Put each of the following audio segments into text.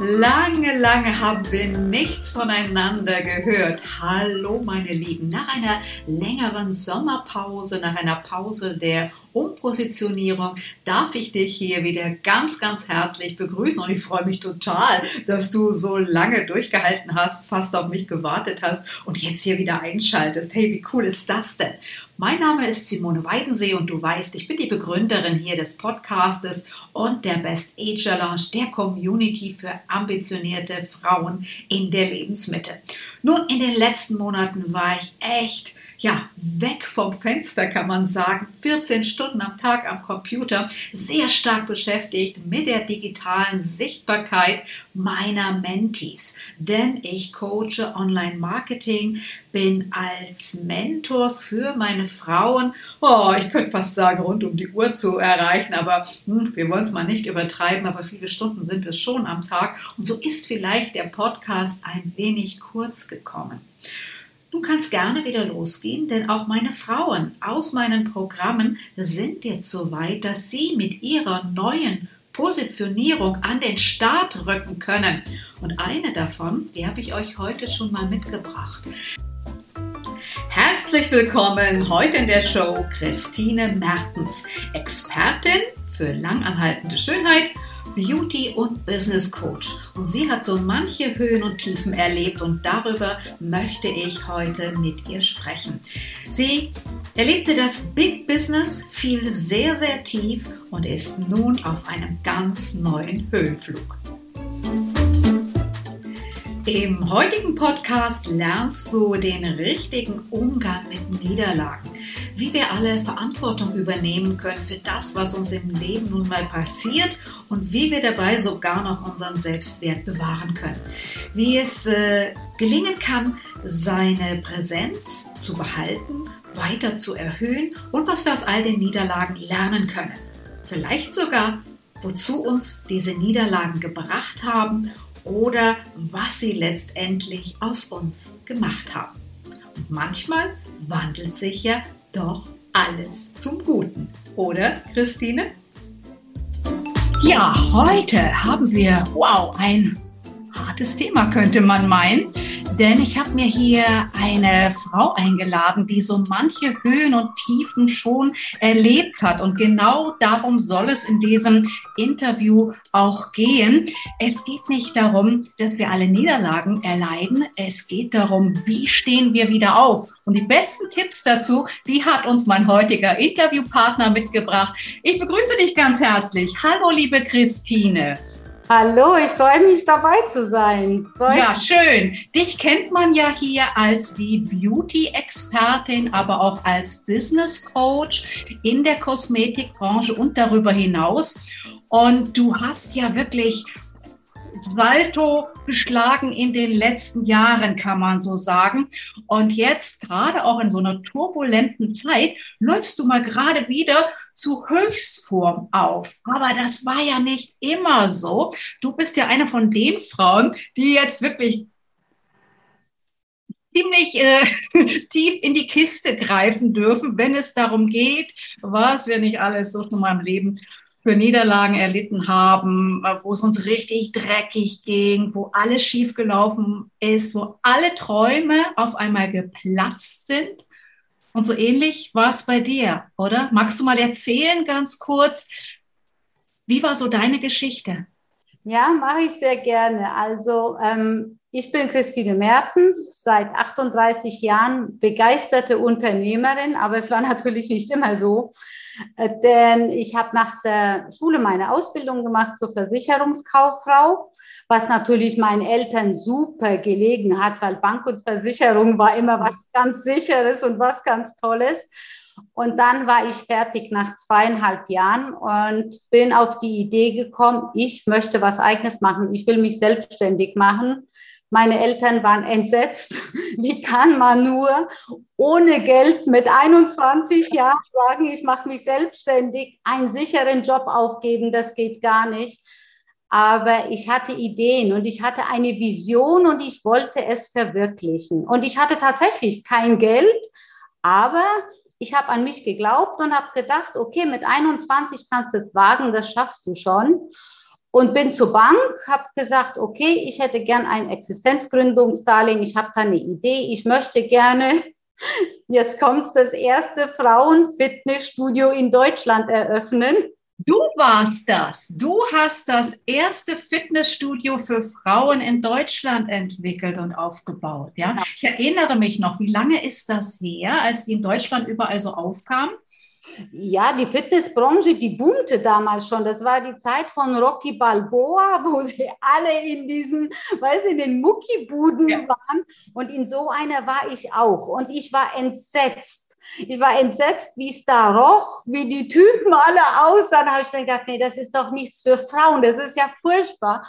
Lange, lange haben wir nichts voneinander gehört. Hallo, meine Lieben. Nach einer längeren Sommerpause, nach einer Pause der Umpositionierung, darf ich dich hier wieder ganz, ganz herzlich begrüßen. Und ich freue mich total, dass du so lange durchgehalten hast, fast auf mich gewartet hast und jetzt hier wieder einschaltest. Hey, wie cool ist das denn? Mein Name ist Simone Weidensee und du weißt, ich bin die Begründerin hier des Podcastes und der Best Age Challenge, der Community für ambitionierte Frauen in der Lebensmitte. Nun, in den letzten Monaten war ich echt ja, weg vom Fenster kann man sagen, 14 Stunden am Tag am Computer, sehr stark beschäftigt mit der digitalen Sichtbarkeit meiner Mentees. Denn ich coache Online-Marketing, bin als Mentor für meine Frauen, oh, ich könnte fast sagen, rund um die Uhr zu erreichen, aber hm, wir wollen es mal nicht übertreiben, aber viele Stunden sind es schon am Tag. Und so ist vielleicht der Podcast ein wenig kurz gekommen. Du kannst gerne wieder losgehen, denn auch meine Frauen aus meinen Programmen sind jetzt so weit, dass sie mit ihrer neuen Positionierung an den Start rücken können. Und eine davon, die habe ich euch heute schon mal mitgebracht. Herzlich willkommen heute in der Show Christine Mertens, Expertin für langanhaltende Schönheit Beauty- und Business Coach. Und sie hat so manche Höhen und Tiefen erlebt und darüber möchte ich heute mit ihr sprechen. Sie erlebte das Big Business, fiel sehr, sehr tief und ist nun auf einem ganz neuen Höhenflug. Im heutigen Podcast lernst du den richtigen Umgang mit Niederlagen wie wir alle Verantwortung übernehmen können für das, was uns im Leben nun mal passiert und wie wir dabei sogar noch unseren Selbstwert bewahren können. Wie es äh, gelingen kann, seine Präsenz zu behalten, weiter zu erhöhen und was wir aus all den Niederlagen lernen können. Vielleicht sogar, wozu uns diese Niederlagen gebracht haben oder was sie letztendlich aus uns gemacht haben. Und manchmal wandelt sich ja doch alles zum Guten, oder Christine? Ja, heute haben wir, wow, ein hartes Thema könnte man meinen denn ich habe mir hier eine Frau eingeladen, die so manche Höhen und Tiefen schon erlebt hat. Und genau darum soll es in diesem Interview auch gehen. Es geht nicht darum, dass wir alle Niederlagen erleiden. Es geht darum, wie stehen wir wieder auf. Und die besten Tipps dazu, die hat uns mein heutiger Interviewpartner mitgebracht. Ich begrüße dich ganz herzlich. Hallo, liebe Christine. Hallo, ich freue mich dabei zu sein. Freut ja, schön. Dich kennt man ja hier als die Beauty-Expertin, aber auch als Business Coach in der Kosmetikbranche und darüber hinaus. Und du hast ja wirklich Salto geschlagen in den letzten Jahren, kann man so sagen. Und jetzt, gerade auch in so einer turbulenten Zeit, läufst du mal gerade wieder zu Höchstform auf. Aber das war ja nicht immer so. Du bist ja eine von den Frauen, die jetzt wirklich ziemlich äh, tief in die Kiste greifen dürfen, wenn es darum geht, was wir nicht alles so in meinem Leben für Niederlagen erlitten haben, äh, wo es uns richtig dreckig ging, wo alles schiefgelaufen ist, wo alle Träume auf einmal geplatzt sind. Und so ähnlich war es bei dir, oder? Magst du mal erzählen ganz kurz, wie war so deine Geschichte? Ja, mache ich sehr gerne. Also ähm, ich bin Christine Mertens, seit 38 Jahren begeisterte Unternehmerin, aber es war natürlich nicht immer so. Äh, denn ich habe nach der Schule meine Ausbildung gemacht zur Versicherungskauffrau, was natürlich meinen Eltern super gelegen hat, weil Bank und Versicherung war immer was ganz Sicheres und was ganz Tolles. Und dann war ich fertig nach zweieinhalb Jahren und bin auf die Idee gekommen, ich möchte was eigenes machen, ich will mich selbstständig machen meine Eltern waren entsetzt. Wie kann man nur ohne Geld mit 21 Jahren sagen, ich mache mich selbstständig, einen sicheren Job aufgeben? Das geht gar nicht. Aber ich hatte Ideen und ich hatte eine Vision und ich wollte es verwirklichen. Und ich hatte tatsächlich kein Geld, aber ich habe an mich geglaubt und habe gedacht, okay, mit 21 kannst du es wagen, das schaffst du schon. und bin zur Bank, habe gesagt, okay, ich hätte gern ein Existenzgründungsdarlehen, ich habe da eine Idee, ich möchte gerne, jetzt kommt das erste Frauenfitnessstudio in Deutschland eröffnen. Du warst das. Du hast das erste Fitnessstudio für Frauen in Deutschland entwickelt und aufgebaut. Ja, genau. ich erinnere mich noch. Wie lange ist das her, als die in Deutschland überall so aufkamen? Ja, die Fitnessbranche, die boomte damals schon. Das war die Zeit von Rocky Balboa, wo sie alle in diesen, weiß in den Muckibuden ja. waren. Und in so einer war ich auch. Und ich war entsetzt. Ich war entsetzt, wie es da roch, wie die Typen alle aussahen. Da habe ich mir gedacht, nee, das ist doch nichts für Frauen. Das ist ja furchtbar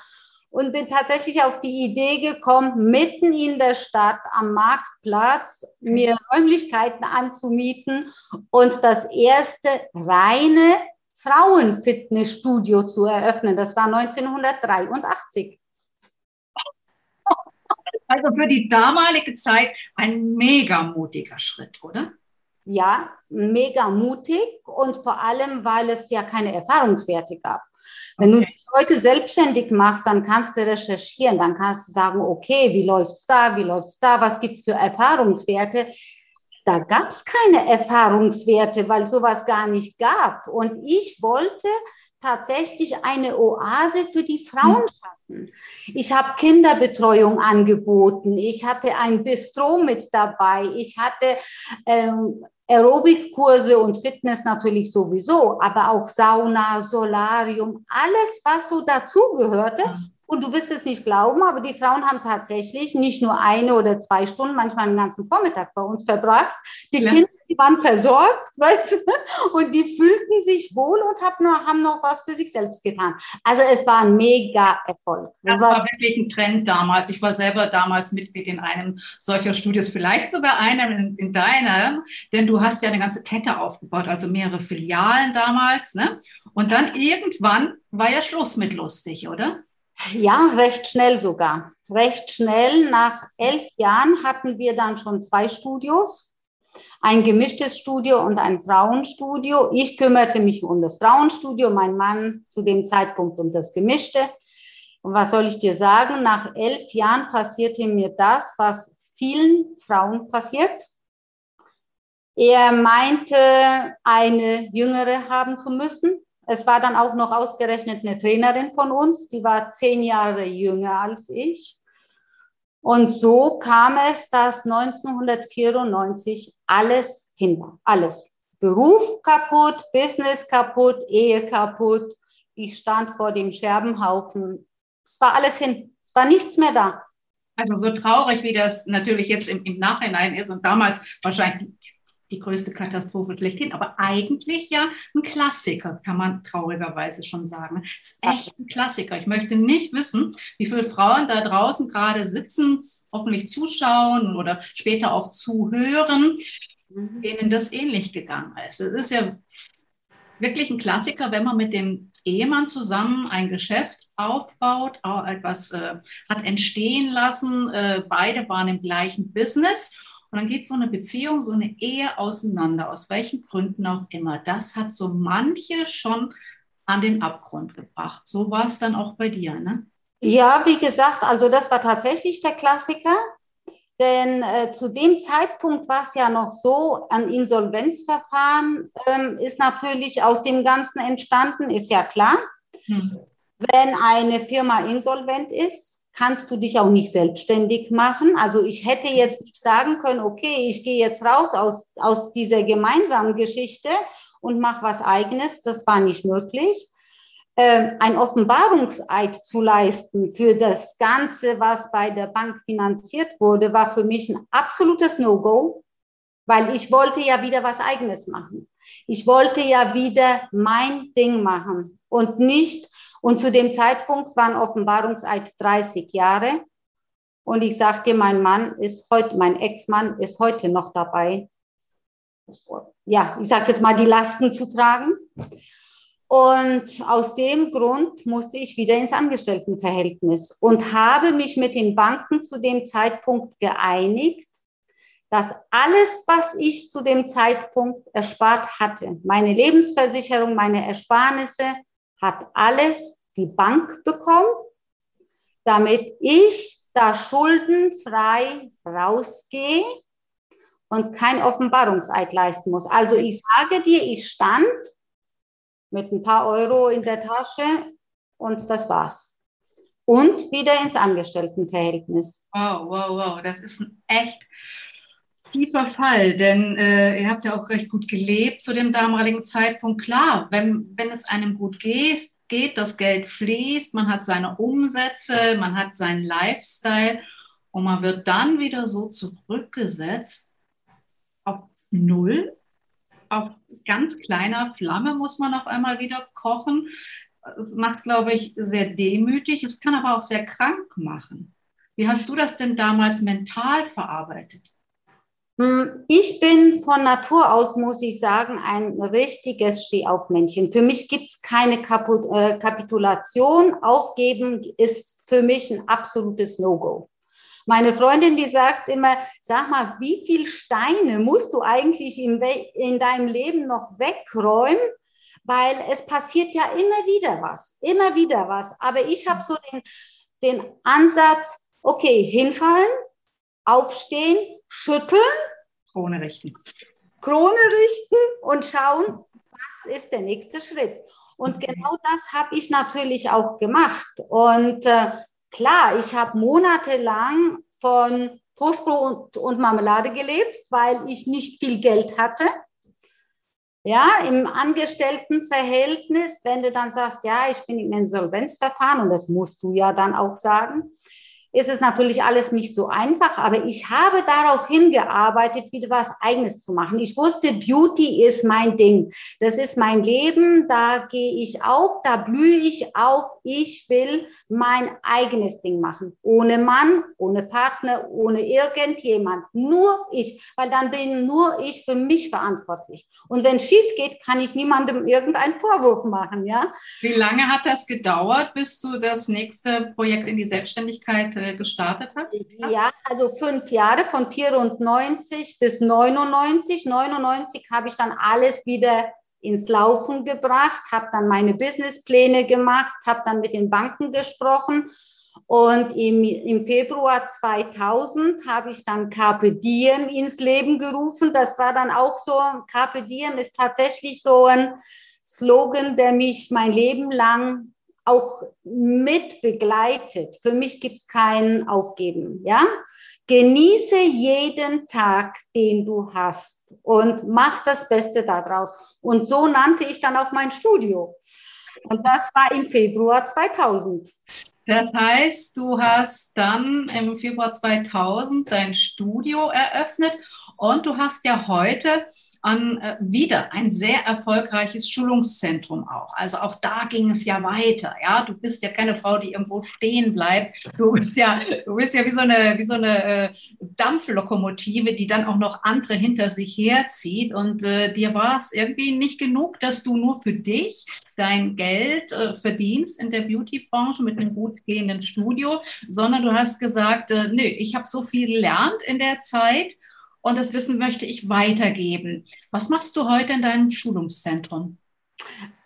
und bin tatsächlich auf die Idee gekommen, mitten in der Stadt am Marktplatz mir Räumlichkeiten anzumieten und das erste reine Frauenfitnessstudio zu eröffnen. Das war 1983. Also für die damalige Zeit ein mega mutiger Schritt, oder? Ja, mega mutig und vor allem, weil es ja keine Erfahrungswerte gab. Wenn okay. du dich heute selbstständig machst, dann kannst du recherchieren, dann kannst du sagen, okay, wie läuft es da, wie läuft es da, was gibt es für Erfahrungswerte? Da gab es keine Erfahrungswerte, weil sowas gar nicht gab. Und ich wollte tatsächlich eine Oase für die Frauen hm. schaffen. Ich habe Kinderbetreuung angeboten. Ich hatte ein Bistro mit dabei. Ich hatte ähm, Aerobic-Kurse und Fitness natürlich sowieso, aber auch Sauna, Solarium, alles, was so dazugehörte. Und du wirst es nicht glauben, aber die Frauen haben tatsächlich nicht nur eine oder zwei Stunden, manchmal einen ganzen Vormittag bei uns verbracht. Die ja. Kinder, die waren versorgt, weißt du, und die fühlten sich wohl und haben noch, haben noch was für sich selbst getan. Also es war ein mega Erfolg. Das, das war, war, wirklich ein Trend damals. Ich war selber damals Mitglied in einem solcher Studios, vielleicht sogar einem in, in deiner, denn du hast ja eine ganze Kette aufgebaut, also mehrere Filialen damals. Ne? Und dann irgendwann war ja Schluss mit lustig, oder? Ja, recht schnell sogar. Recht schnell. Nach elf Jahren hatten wir dann schon zwei Studios. Ein gemischtes Studio und ein Frauenstudio. Ich kümmerte mich um das Frauenstudio, mein Mann zu dem Zeitpunkt um das gemischte. Und was soll ich dir sagen? Nach elf Jahren passierte mir das, was vielen Frauen passiert. Er meinte, eine jüngere haben zu müssen. Es war dann auch noch ausgerechnet eine Trainerin von uns, die war zehn Jahre jünger als ich. Und so kam es, dass 1994 alles hin war. Alles. Beruf kaputt, Business kaputt, Ehe kaputt. Ich stand vor dem Scherbenhaufen. Es war alles hin. Es war nichts mehr da. Also so traurig, wie das natürlich jetzt im, im Nachhinein ist und damals wahrscheinlich die größte Katastrophe schlechthin, aber eigentlich ja ein Klassiker, kann man traurigerweise schon sagen. Es ist echt ein Klassiker. Ich möchte nicht wissen, wie viele Frauen da draußen gerade sitzen, hoffentlich zuschauen oder später auch zuhören, mhm. denen das ähnlich gegangen ist. Es ist ja wirklich ein Klassiker, wenn man mit dem Ehemann zusammen ein Geschäft aufbaut, etwas äh, hat entstehen lassen. Äh, beide waren im gleichen Business und dann geht so eine Beziehung, so eine Ehe auseinander, aus welchen Gründen auch immer. Das hat so manche schon an den Abgrund gebracht. So war es dann auch bei dir, ne? Ja, wie gesagt, also das war tatsächlich der Klassiker. Denn äh, zu dem Zeitpunkt war es ja noch so, ein Insolvenzverfahren ähm, ist natürlich aus dem Ganzen entstanden, ist ja klar. Hm. Wenn eine Firma insolvent ist, kannst du dich auch nicht selbstständig machen. Also ich hätte jetzt nicht sagen können, okay, ich gehe jetzt raus aus, aus dieser gemeinsamen Geschichte und mache was eigenes. Das war nicht möglich. Ähm, ein Offenbarungseid zu leisten für das Ganze, was bei der Bank finanziert wurde, war für mich ein absolutes No-Go, weil ich wollte ja wieder was eigenes machen. Ich wollte ja wieder mein Ding machen und nicht und zu dem Zeitpunkt waren Offenbarungseid 30 Jahre. Und ich sagte, mein Mann ist heute, mein Ex-Mann ist heute noch dabei. Ja, ich sage jetzt mal, die Lasten zu tragen. Und aus dem Grund musste ich wieder ins Angestelltenverhältnis und habe mich mit den Banken zu dem Zeitpunkt geeinigt, dass alles, was ich zu dem Zeitpunkt erspart hatte, meine Lebensversicherung, meine Ersparnisse, hat alles die Bank bekomme, damit ich da schuldenfrei rausgehe und kein Offenbarungseid leisten muss. Also ich sage dir, ich stand mit ein paar Euro in der Tasche und das war's. Und wieder ins Angestelltenverhältnis. Wow, wow, wow. Das ist echt tiefer Fall, denn äh, ihr habt ja auch recht gut gelebt zu dem damaligen Zeitpunkt. Klar, wenn, wenn es einem gut geht, geht, das Geld fließt, man hat seine Umsätze, man hat seinen Lifestyle und man wird dann wieder so zurückgesetzt auf Null auf ganz kleiner Flamme muss man auf einmal wieder kochen. Es macht, glaube ich, sehr demütig. Es kann aber auch sehr krank machen. Wie hast du das denn damals mental verarbeitet? Hm, ich bin von Natur aus, muss ich sagen, ein richtiges Stehaufmännchen. Für mich gibt es keine äh, Kapitulation. Aufgeben ist für mich ein absolutes No-Go. Meine Freundin, die sagt immer, sag mal, wie viele Steine musst du eigentlich in, in deinem Leben noch wegräumen? Weil es passiert ja immer wieder was, immer wieder was. Aber ich habe so den, den Ansatz, okay, hinfallen, aufstehen, schütteln. Krone richten. Krone richten und schauen, was ist der nächste Schritt. Und genau das habe ich natürlich auch gemacht. Und äh, Klar, ich habe monatelang von Toastbrot und, und Marmelade gelebt, weil ich nicht viel Geld hatte. Ja, im Angestelltenverhältnis, wenn du dann sagst, ja, ich bin im Insolvenzverfahren, und das musst du ja dann auch sagen, ist es natürlich alles nicht so einfach, aber ich habe darauf hingearbeitet, wieder was Eigenes zu machen. Ich wusste, Beauty ist mein Ding. Das ist mein Leben. Da gehe ich auf, da blühe ich auf. Ich will mein eigenes Ding machen. Ohne Mann, ohne Partner, ohne irgendjemand. Nur ich, weil dann bin nur ich für mich verantwortlich. Und wenn es schief geht, kann ich niemandem irgendeinen Vorwurf machen, ja. Wie lange hat das gedauert, bis du das nächste Projekt in die Selbstständigkeit äh, gestartet hat? Ja, also fünf Jahre von 94 bis 99. 99 habe ich dann alles wieder ins Laufen gebracht, habe dann meine Businesspläne gemacht, habe dann mit den Banken gesprochen und im, im Februar 2000 habe ich dann Carpe Diem ins Leben gerufen. Das war dann auch so, Carpe Diem ist tatsächlich so ein Slogan, der mich mein Leben lang auch mit begleitet. Für mich gibt es kein Aufgeben, ja. Genieße jeden Tag, den du hast und mach das Beste daraus. Und so nannte ich dann auch mein Studio. Und das war im Februar 2000. Das heißt, du hast dann im Februar 2000 dein Studio eröffnet und du hast ja heute an äh, wieder ein sehr erfolgreiches Schulungszentrum auch. Also auch da ging es ja weiter. Ja, du bist ja keine Frau, die irgendwo stehen bleibt. Du bist ja, du bist ja wie so eine, wie so eine äh, Dampflokomotive, die dann auch noch andere hinter sich herzieht. Und äh, dir war es irgendwie nicht genug, dass du nur für dich dein Geld äh, verdienst in der Beauty-Branche mit einem gut gehenden Studio, sondern du hast gesagt, äh, nö, ich habe so viel gelernt in der Zeit und das Wissen möchte ich weitergeben. Was machst du heute in deinem Schulungszentrum?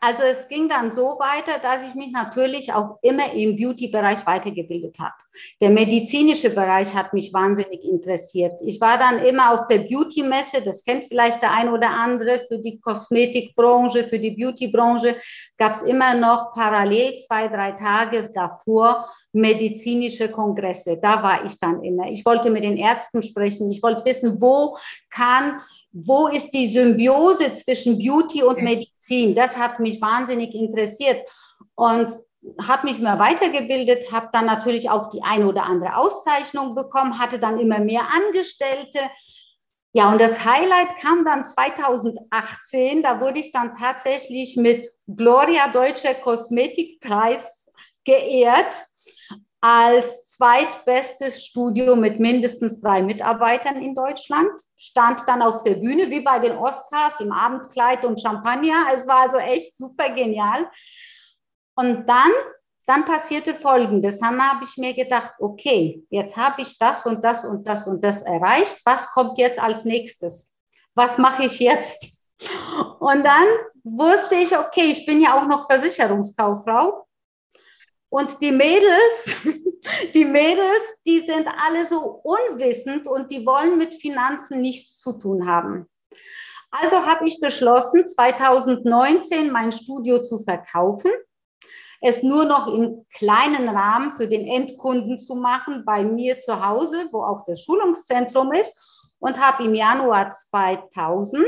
Also es ging dann so weiter, dass ich mich natürlich auch immer im Beauty-Bereich weitergebildet habe. Der medizinische Bereich hat mich wahnsinnig interessiert. Ich war dann immer auf der Beauty-Messe, das kennt vielleicht der ein oder andere, für die Kosmetikbranche, für die Beauty-Branche gab es immer noch parallel zwei, drei Tage davor medizinische Kongresse. Da war ich dann immer. Ich wollte mit den Ärzten sprechen. Ich wollte wissen, wo kann wo ist die Symbiose zwischen Beauty und Medizin? Das hat mich wahnsinnig interessiert und habe mich mehr weitergebildet, habe dann natürlich auch die eine oder andere Auszeichnung bekommen, hatte dann immer mehr Angestellte. Ja, und das Highlight kam dann 2018. Da wurde ich dann tatsächlich mit Gloria Deutscher Kosmetikpreis geehrt als zweitbestes Studio mit mindestens drei Mitarbeitern in Deutschland, stand dann auf der Bühne wie bei den Oscars im Abendkleid und Champagner. Es war also echt super genial. Und dann, dann passierte Folgendes. Dann habe ich mir gedacht, okay, jetzt habe ich das und das und das und das erreicht. Was kommt jetzt als nächstes? Was mache ich jetzt? Und dann wusste ich, okay, ich bin ja auch noch Versicherungskauffrau Und die Mädels, die Mädels, die sind alle so unwissend und die wollen mit Finanzen nichts zu tun haben. Also habe ich beschlossen, 2019 mein Studio zu verkaufen, es nur noch im kleinen Rahmen für den Endkunden zu machen, bei mir zu Hause, wo auch das Schulungszentrum ist, und habe im Januar 2000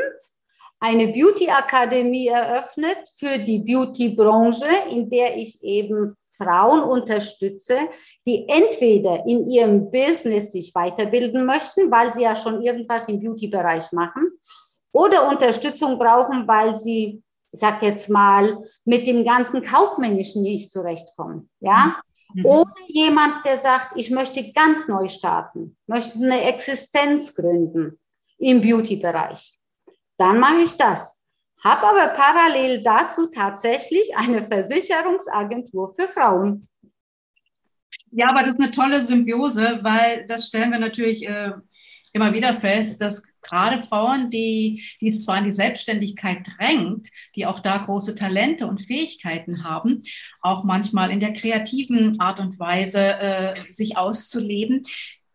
eine Beauty Akademie eröffnet für die Beauty-Branche, in der ich eben Frauen unterstütze, die entweder in ihrem Business sich weiterbilden möchten, weil sie ja schon irgendwas im Beauty-Bereich machen, oder Unterstützung brauchen, weil sie, ich sag jetzt mal, mit dem ganzen Kaufmännischen nicht zurechtkommen. Ja? Mhm. Oder jemand, der sagt, ich möchte ganz neu starten, möchte eine Existenz gründen im Beauty-Bereich. Dann mache ich das habe aber parallel dazu tatsächlich eine Versicherungsagentur für Frauen. Ja, aber das ist eine tolle Symbiose, weil das stellen wir natürlich äh, immer wieder fest, dass gerade Frauen, die, die es zwar in die Selbstständigkeit drängt, die auch da große Talente und Fähigkeiten haben, auch manchmal in der kreativen Art und Weise äh, sich auszuleben,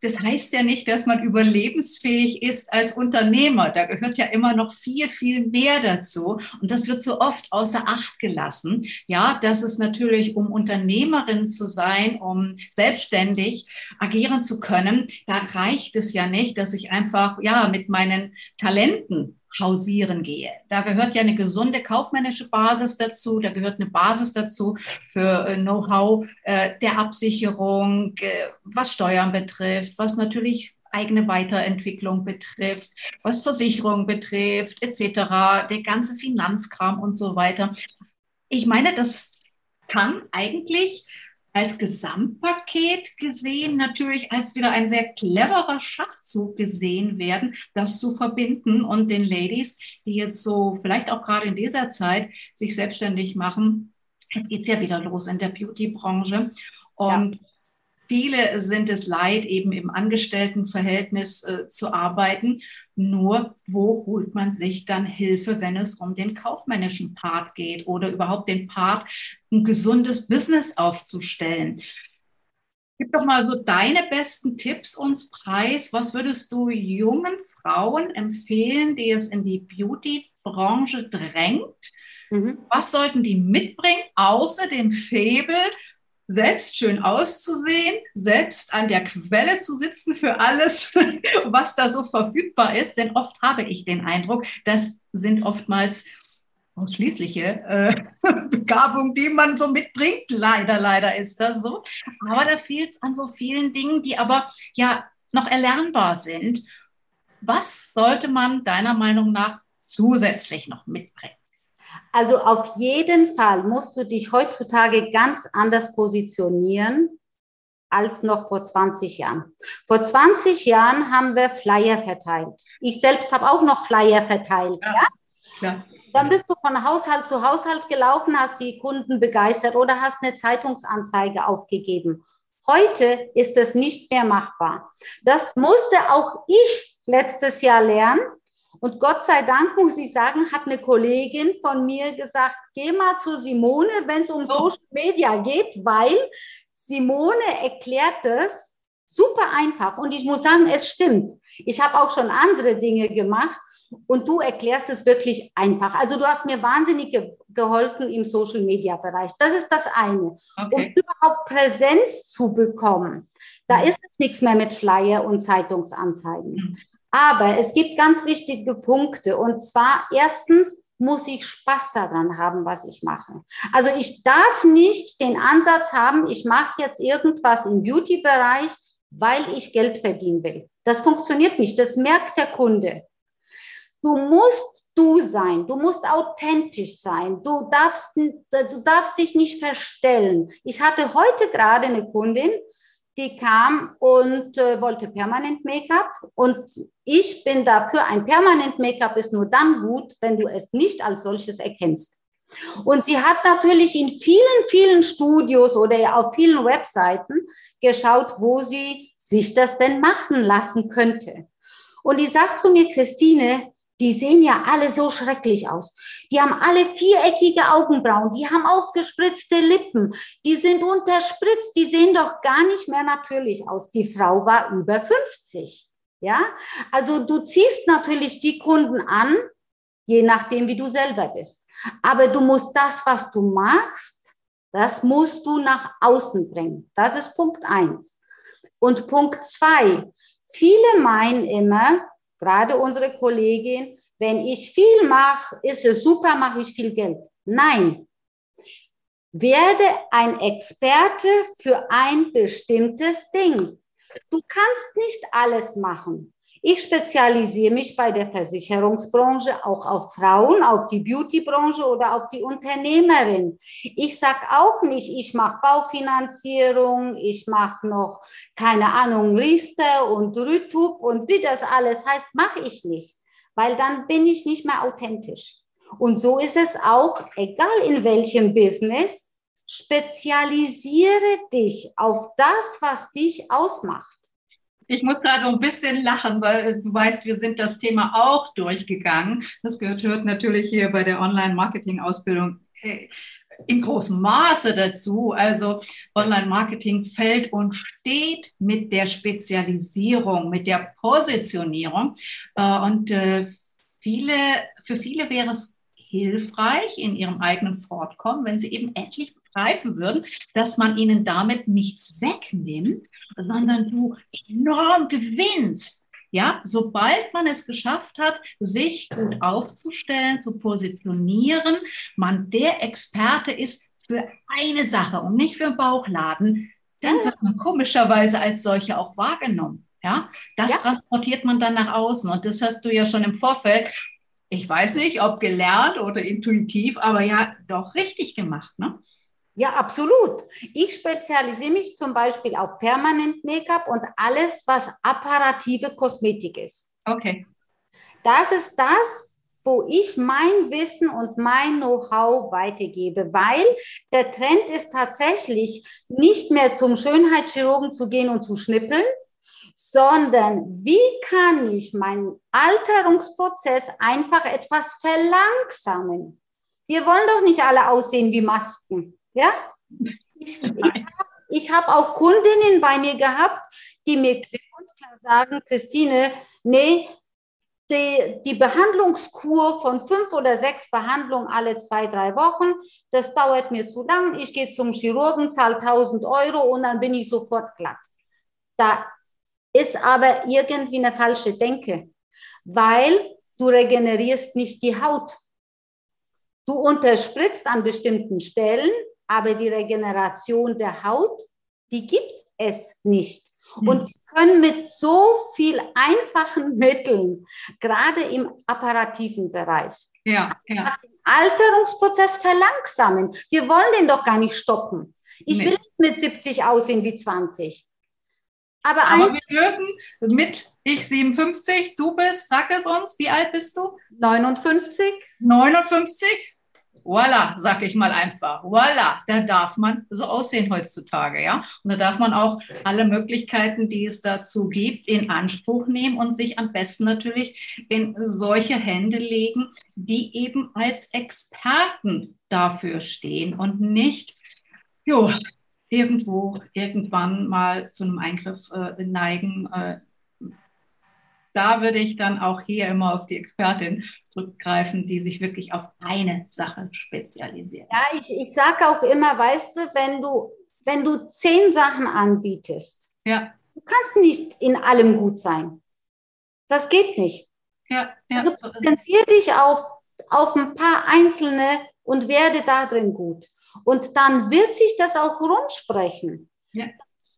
das heißt ja nicht, dass man überlebensfähig ist als Unternehmer. Da gehört ja immer noch viel, viel mehr dazu. Und das wird so oft außer Acht gelassen. Ja, dass es natürlich, um Unternehmerin zu sein, um selbstständig agieren zu können, da reicht es ja nicht, dass ich einfach, ja, mit meinen Talenten hausieren gehe. Da gehört ja eine gesunde kaufmännische Basis dazu, da gehört eine Basis dazu für äh, Know-how äh, der Absicherung, äh, was Steuern betrifft, was natürlich eigene Weiterentwicklung betrifft, was Versicherung betrifft, etc., der ganze Finanzkram und so weiter. Ich meine, das kann eigentlich als Gesamtpaket gesehen natürlich als wieder ein sehr cleverer Schachzug gesehen werden, das zu verbinden und den Ladies, die jetzt so vielleicht auch gerade in dieser Zeit sich selbstständig machen, geht ja wieder los in der Beauty-Branche. Und ja. Viele sind es leid, eben im Angestelltenverhältnis äh, zu arbeiten. Nur, wo holt man sich dann Hilfe, wenn es um den kaufmännischen Part geht oder überhaupt den Part, ein gesundes Business aufzustellen? Gib doch mal so deine besten Tipps uns preis. Was würdest du jungen Frauen empfehlen, die es in die Beauty-Branche drängt? Mhm. Was sollten die mitbringen, außer dem Faible selbst schön auszusehen, selbst an der Quelle zu sitzen für alles, was da so verfügbar ist. Denn oft habe ich den Eindruck, das sind oftmals ausschließliche äh, Begabungen, die man so mitbringt. Leider, leider ist das so. Aber da fehlt es an so vielen Dingen, die aber ja noch erlernbar sind. Was sollte man deiner Meinung nach zusätzlich noch mitbringen? Also auf jeden Fall musst du dich heutzutage ganz anders positionieren als noch vor 20 Jahren. Vor 20 Jahren haben wir Flyer verteilt. Ich selbst habe auch noch Flyer verteilt. Ja. ja? Ja. Dann bist du von Haushalt zu Haushalt gelaufen, hast die Kunden begeistert oder hast eine Zeitungsanzeige aufgegeben. Heute ist das nicht mehr machbar. Das musste auch ich letztes Jahr lernen. Und Gott sei Dank, muss ich sagen, hat eine Kollegin von mir gesagt, geh mal zu Simone, wenn es um oh. Social Media geht, weil Simone erklärt das super einfach. Und ich muss sagen, es stimmt. Ich habe auch schon andere Dinge gemacht und du erklärst es wirklich einfach. Also du hast mir wahnsinnig ge geholfen im Social Media Bereich. Das ist das eine. Okay. Um überhaupt Präsenz zu bekommen, da mhm. ist es nichts mehr mit Flyer und Zeitungsanzeigen. Mhm. Aber es gibt ganz wichtige Punkte. Und zwar erstens muss ich Spaß daran haben, was ich mache. Also ich darf nicht den Ansatz haben, ich mache jetzt irgendwas im Beauty-Bereich, weil ich Geld verdienen will. Das funktioniert nicht. Das merkt der Kunde. Du musst du sein. Du musst authentisch sein. Du darfst, du darfst dich nicht verstellen. Ich hatte heute gerade eine Kundin, die kam und äh, wollte permanent Make-up. Und ich bin dafür, ein permanent Make-up ist nur dann gut, wenn du es nicht als solches erkennst. Und sie hat natürlich in vielen, vielen Studios oder auf vielen Webseiten geschaut, wo sie sich das denn machen lassen könnte. Und die sagt zu mir, Christine, die sehen ja alle so schrecklich aus. Die haben alle viereckige Augenbrauen, die haben aufgespritzte Lippen, die sind unterspritzt, die sehen doch gar nicht mehr natürlich aus. Die Frau war über 50. Ja, also du ziehst natürlich die Kunden an, je nachdem, wie du selber bist. Aber du musst das, was du machst, das musst du nach außen bringen. Das ist Punkt eins. Und Punkt zwei. Viele meinen immer, gerade unsere Kollegin, wenn ich viel mache, ist es super, mache ich viel Geld. Nein. Werde ein Experte für ein bestimmtes Ding. Du kannst nicht alles machen. Ich spezialisiere mich bei der Versicherungsbranche auch auf Frauen, auf die Beautybranche oder auf die Unternehmerin. Ich sage auch nicht, ich mache Baufinanzierung, ich mache noch, keine Ahnung, Riester und Rütub und wie das alles heißt, mache ich nicht, weil dann bin ich nicht mehr authentisch. Und so ist es auch, egal in welchem Business, spezialisiere dich auf das, was dich ausmacht. Ich muss gerade ein bisschen lachen, weil du weißt, wir sind das Thema auch durchgegangen. Das gehört natürlich hier bei der Online-Marketing-Ausbildung äh, in großem Maße dazu. Also Online-Marketing fällt und steht mit der Spezialisierung, mit der Positionierung. Äh, und äh, viele, für viele wäre es hilfreich in ihrem eigenen Fortkommen, wenn sie eben endlich begreifen würden, dass man ihnen damit nichts wegnimmt, sondern du enorm gewinnst. Ja, sobald man es geschafft hat, sich gut aufzustellen, zu positionieren, man der Experte ist für eine Sache und nicht für einen Bauchladen, dann wird man komischerweise als solche auch wahrgenommen. Ja, das ja. transportiert man dann nach außen. Und das hast du ja schon im Vorfeld, ich weiß nicht, ob gelernt oder intuitiv, aber ja, doch richtig gemacht. Ne? Ja, absolut. Ich spezialisiere mich zum Beispiel auf Permanent Make-up und alles, was apparative Kosmetik ist. Okay. Das ist das, wo ich mein Wissen und mein Know-how weitergebe, weil der Trend ist tatsächlich nicht mehr zum Schönheitschirurgen zu gehen und zu schnippeln, sondern wie kann ich meinen Alterungsprozess einfach etwas verlangsamen? Wir wollen doch nicht alle aussehen wie Masken. Ja? Ich, ich, ich habe auch Kundinnen bei mir gehabt, die mir klipp und klar sagen, Christine, nee, die, die Behandlungskur von fünf oder sechs Behandlungen alle zwei, drei Wochen, das dauert mir zu lang. Ich gehe zum Chirurgen, zahle 1000 Euro und dann bin ich sofort glatt. Da ist aber irgendwie eine falsche Denke, weil du regenerierst nicht die Haut. Du unterspritzt an bestimmten Stellen aber die Regeneration der Haut, die gibt es nicht. Mhm. Und wir können mit so viel einfachen Mitteln, gerade im apparativen Bereich, ja, ja. den Alterungsprozess verlangsamen. Wir wollen den doch gar nicht stoppen. Ich nee. will nicht mit 70 aussehen wie 20. Aber, Aber wir dürfen mit ich 57, du bist, sag es uns, wie alt bist du? 59. 59? Voila, sag ich mal einfach. Voila, da darf man so aussehen heutzutage, ja. Und da darf man auch alle Möglichkeiten, die es dazu gibt, in Anspruch nehmen und sich am besten natürlich in solche Hände legen, die eben als Experten dafür stehen und nicht, jo, irgendwo irgendwann mal zu einem Eingriff äh, neigen, äh, da würde ich dann auch hier immer auf die Expertin zurückgreifen, die sich wirklich auf eine Sache spezialisiert. Ja, ich, ich sage auch immer, weißt du, wenn du, wenn du zehn Sachen anbietest, ja. du kannst nicht in allem gut sein. Das geht nicht. Ja, ja, also konzentriere dich auf, auf ein paar einzelne und werde da drin gut. Und dann wird sich das auch rumsprechen. Ja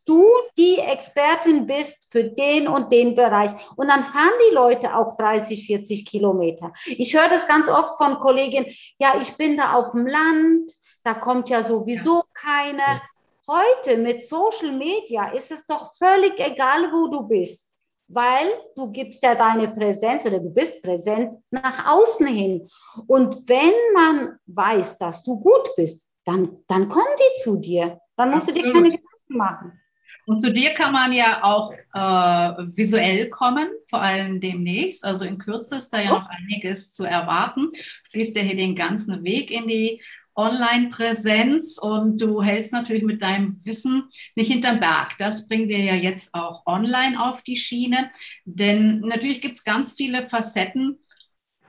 du die Expertin bist für den und den Bereich. Und dann fahren die Leute auch 30, 40 Kilometer. Ich höre das ganz oft von Kolleginnen, ja, ich bin da auf dem Land, da kommt ja sowieso keiner. Heute mit Social Media ist es doch völlig egal, wo du bist, weil du gibst ja deine Präsenz oder du bist präsent nach außen hin. Und wenn man weiß, dass du gut bist, dann, dann kommen die zu dir. Dann musst du dir keine Gedanken machen. Und zu dir kann man ja auch äh, visuell kommen, vor allem demnächst. Also in Kürze ist da ja noch einiges zu erwarten. Du schließt ja hier den ganzen Weg in die Online-Präsenz und du hältst natürlich mit deinem Wissen nicht hinterm Berg. Das bringen wir ja jetzt auch online auf die Schiene. Denn natürlich gibt es ganz viele Facetten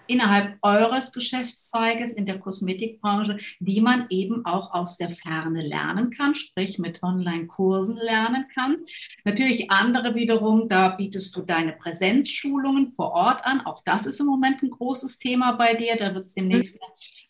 innerhalb eures Geschäftszweiges in der Kosmetikbranche, die man eben auch aus der Ferne lernen kann, sprich mit Online-Kursen lernen kann. Natürlich andere wiederum, da bietest du deine Präsenzschulungen vor Ort an. Auch das ist im Moment ein großes Thema bei dir. Da wird es demnächst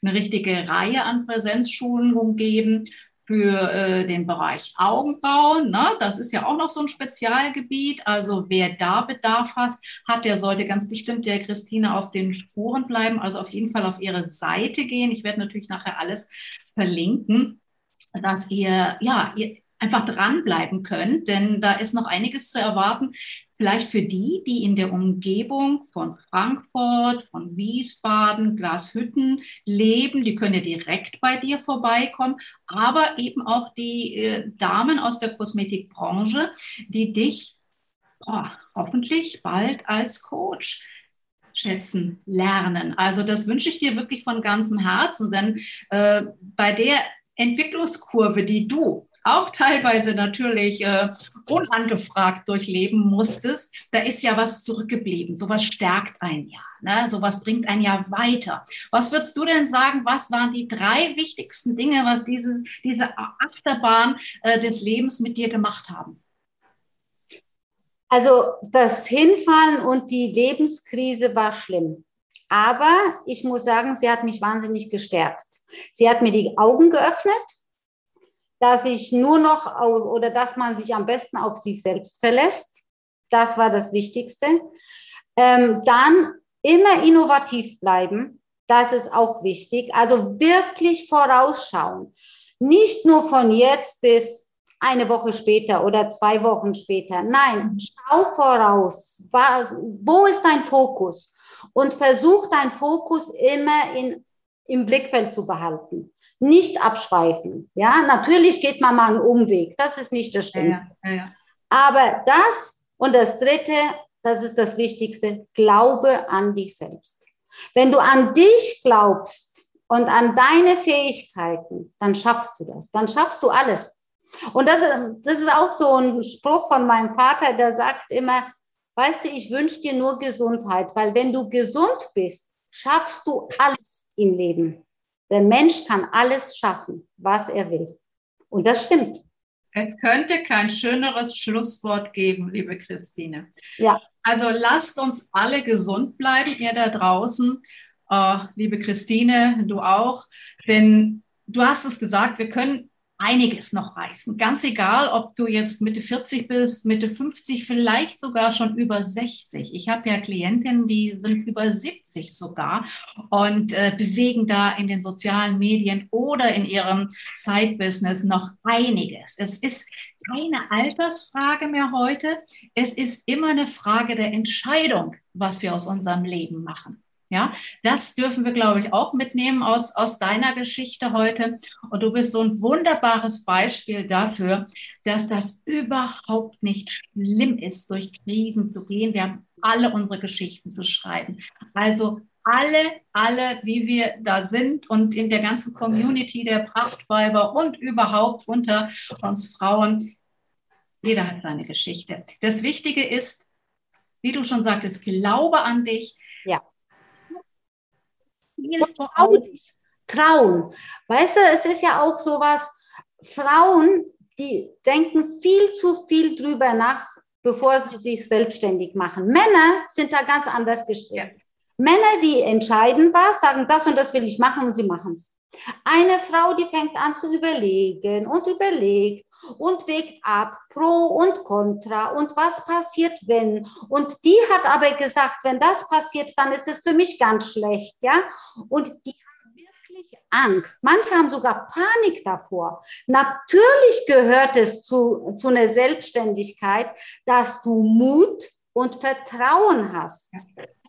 eine richtige Reihe an Präsenzschulungen geben für äh, den Bereich Augenbrauen. Ne? Das ist ja auch noch so ein Spezialgebiet. Also wer da Bedarf hat, hat, der sollte ganz bestimmt der Christine auf den Spuren bleiben. Also auf jeden Fall auf ihre Seite gehen. Ich werde natürlich nachher alles verlinken, dass ihr, ja, ihr einfach dranbleiben könnt, denn da ist noch einiges zu erwarten. Vielleicht für die, die in der Umgebung von Frankfurt, von Wiesbaden, Glashütten leben, die können ja direkt bei dir vorbeikommen, aber eben auch die äh, Damen aus der Kosmetikbranche, die dich oh, hoffentlich bald als Coach schätzen lernen. Also das wünsche ich dir wirklich von ganzem Herzen, denn äh, bei der Entwicklungskurve, die du auch teilweise natürlich äh, unangefragt durchleben musstest, da ist ja was zurückgeblieben. Sowas stärkt ein ja. Ne? Sowas bringt ein ja weiter. Was würdest du denn sagen, was waren die drei wichtigsten Dinge, was diese, diese Achterbahn äh, des Lebens mit dir gemacht haben? Also das Hinfallen und die Lebenskrise war schlimm. Aber ich muss sagen, sie hat mich wahnsinnig gestärkt. Sie hat mir die Augen geöffnet dass ich nur noch oder dass man sich am besten auf sich selbst verlässt. Das war das Wichtigste. Ähm, dann immer innovativ bleiben. Das ist auch wichtig. Also wirklich vorausschauen. Nicht nur von jetzt bis eine Woche später oder zwei Wochen später. Nein, schau voraus. Was, wo ist dein Fokus? Und versuch dein Fokus immer in, im Blickfeld zu behalten nicht abschweifen. Ja, natürlich geht man mal einen Umweg. Das ist nicht das Schlimmste. Ja, ja, ja. Aber das und das Dritte, das ist das Wichtigste, glaube an dich selbst. Wenn du an dich glaubst und an deine Fähigkeiten, dann schaffst du das. Dann schaffst du alles. Und das, das ist auch so ein Spruch von meinem Vater, der sagt immer, weißt du, ich wünsche dir nur Gesundheit, weil wenn du gesund bist, schaffst du alles im Leben. Der Mensch kann alles schaffen, was er will. Und das stimmt. Es könnte kein schöneres Schlusswort geben, liebe Christine. Ja. Also lasst uns alle gesund bleiben, ihr da draußen. Äh, liebe Christine, du auch. Denn du hast es gesagt, wir können einiges noch reißen. Ganz egal, ob du jetzt Mitte 40 bist, Mitte 50, vielleicht sogar schon über 60. Ich habe ja Klientinnen, die sind über 70 sogar und äh, bewegen da in den sozialen Medien oder in ihrem Side-Business noch einiges. Es ist keine Altersfrage mehr heute. Es ist immer eine Frage der Entscheidung, was wir aus unserem Leben machen. Ja, das dürfen wir, glaube ich, auch mitnehmen aus, aus deiner Geschichte heute. Und du bist so ein wunderbares Beispiel dafür, dass das überhaupt nicht schlimm ist, durch Krisen zu gehen. Wir haben alle unsere Geschichten zu schreiben. Also alle, alle, wie wir da sind und in der ganzen Community der Prachtweiber und überhaupt unter uns Frauen. Jeder hat seine Geschichte. Das Wichtige ist, wie du schon sagtest, glaube an dich. Viel trau dich. Trauen. Weißt du, es ist ja auch so was, Frauen, die denken viel zu viel drüber nach, bevor sie sich selbstständig machen. Männer sind da ganz anders gestrickt. Ja. Männer, die entscheiden was, sagen, das und das will ich machen und sie machen es. Eine Frau, die fängt an zu überlegen und überlegt und wägt ab, pro und contra und was passiert, wenn. Und die hat aber gesagt, wenn das passiert, dann ist es für mich ganz schlecht, ja. Und die haben wirklich Angst. Manche haben sogar Panik davor. Natürlich gehört es zu, zu einer Selbstständigkeit, dass du Mut und Vertrauen hast.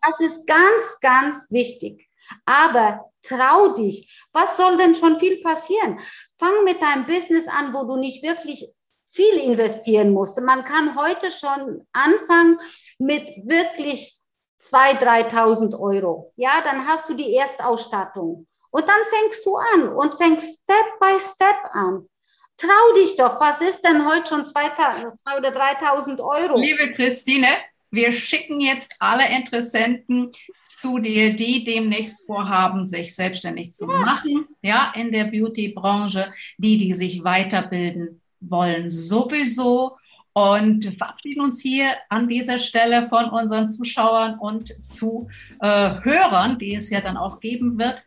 Das ist ganz, ganz wichtig. Aber trau dich. Was soll denn schon viel passieren? Fang mit deinem Business an, wo du nicht wirklich viel investieren musste. Man kann heute schon anfangen mit wirklich 2.000, 3.000 Euro. Ja, dann hast du die Erstausstattung. Und dann fängst du an und fängst Step by Step an. Trau dich doch, was ist denn heute schon 2.000 oder 3.000 Euro? Liebe Christine, wir schicken jetzt alle Interessenten zu dir, die demnächst vorhaben, sich selbstständig zu machen, ja, in der Beauty-Branche, die, die sich weiterbilden wollen, sowieso. Und verabschieden uns hier an dieser Stelle von unseren Zuschauern und Zuhörern, die es ja dann auch geben wird.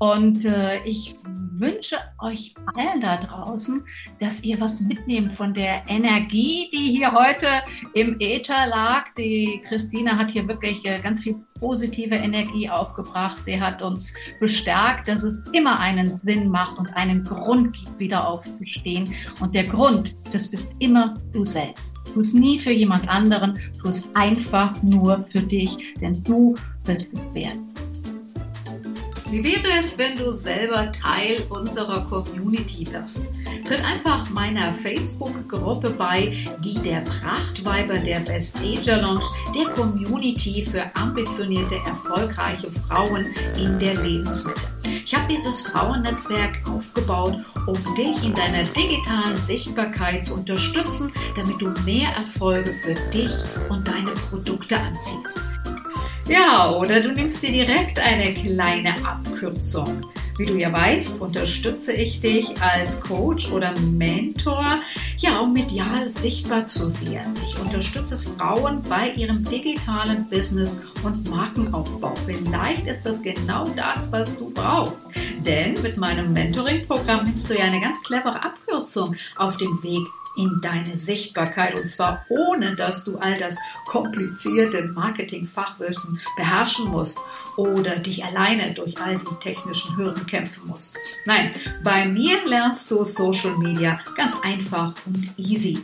Und äh, ich wünsche euch allen da draußen, dass ihr was mitnehmt von der Energie, die hier heute im Äther lag. Die Christine hat hier wirklich äh, ganz viel positive Energie aufgebracht. Sie hat uns bestärkt, dass es immer einen Sinn macht und einen Grund gibt, wieder aufzustehen. Und der Grund, das bist immer du selbst. Tu es nie für jemand anderen, tu es einfach nur für dich, denn du bist es wert. Wie wäre es, wenn du selber Teil unserer Community wirst? Tritt einfach meiner Facebook-Gruppe bei, die der Prachtweiber der Best Ager Lounge, der Community für ambitionierte, erfolgreiche Frauen in der Lebensmitte. Ich habe dieses Frauennetzwerk aufgebaut, um dich in deiner digitalen Sichtbarkeit zu unterstützen, damit du mehr Erfolge für dich und deine Produkte anziehst. Ja, oder du nimmst dir direkt eine kleine Abkürzung. Wie du ja weißt, unterstütze ich dich als Coach oder Mentor, ja, um medial sichtbar zu werden. Ich unterstütze Frauen bei ihrem digitalen Business und Markenaufbau. Vielleicht ist das genau das, was du brauchst. Denn mit meinem Mentoring-Programm nimmst du ja eine ganz clevere Abkürzung auf dem Weg in deine Sichtbarkeit und zwar ohne, dass du all das komplizierte Marketing-Fachwissen beherrschen musst oder dich alleine durch all die technischen Hürden kämpfen musst. Nein, bei mir lernst du Social Media ganz einfach und easy.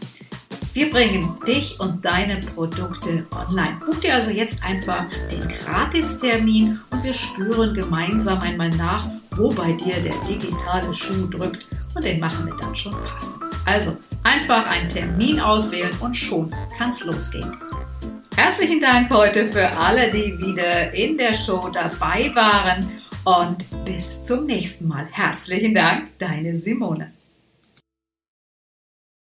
Wir bringen dich und deine Produkte online. Buch dir also jetzt einfach den Gratistermin und wir spüren gemeinsam einmal nach, wo bei dir der digitale Schuh drückt und den machen wir dann schon passend. Also Einfach einen Termin auswählen und schon kann es losgehen. Herzlichen Dank heute für alle, die wieder in der Show dabei waren und bis zum nächsten Mal. Herzlichen Dank, deine Simone.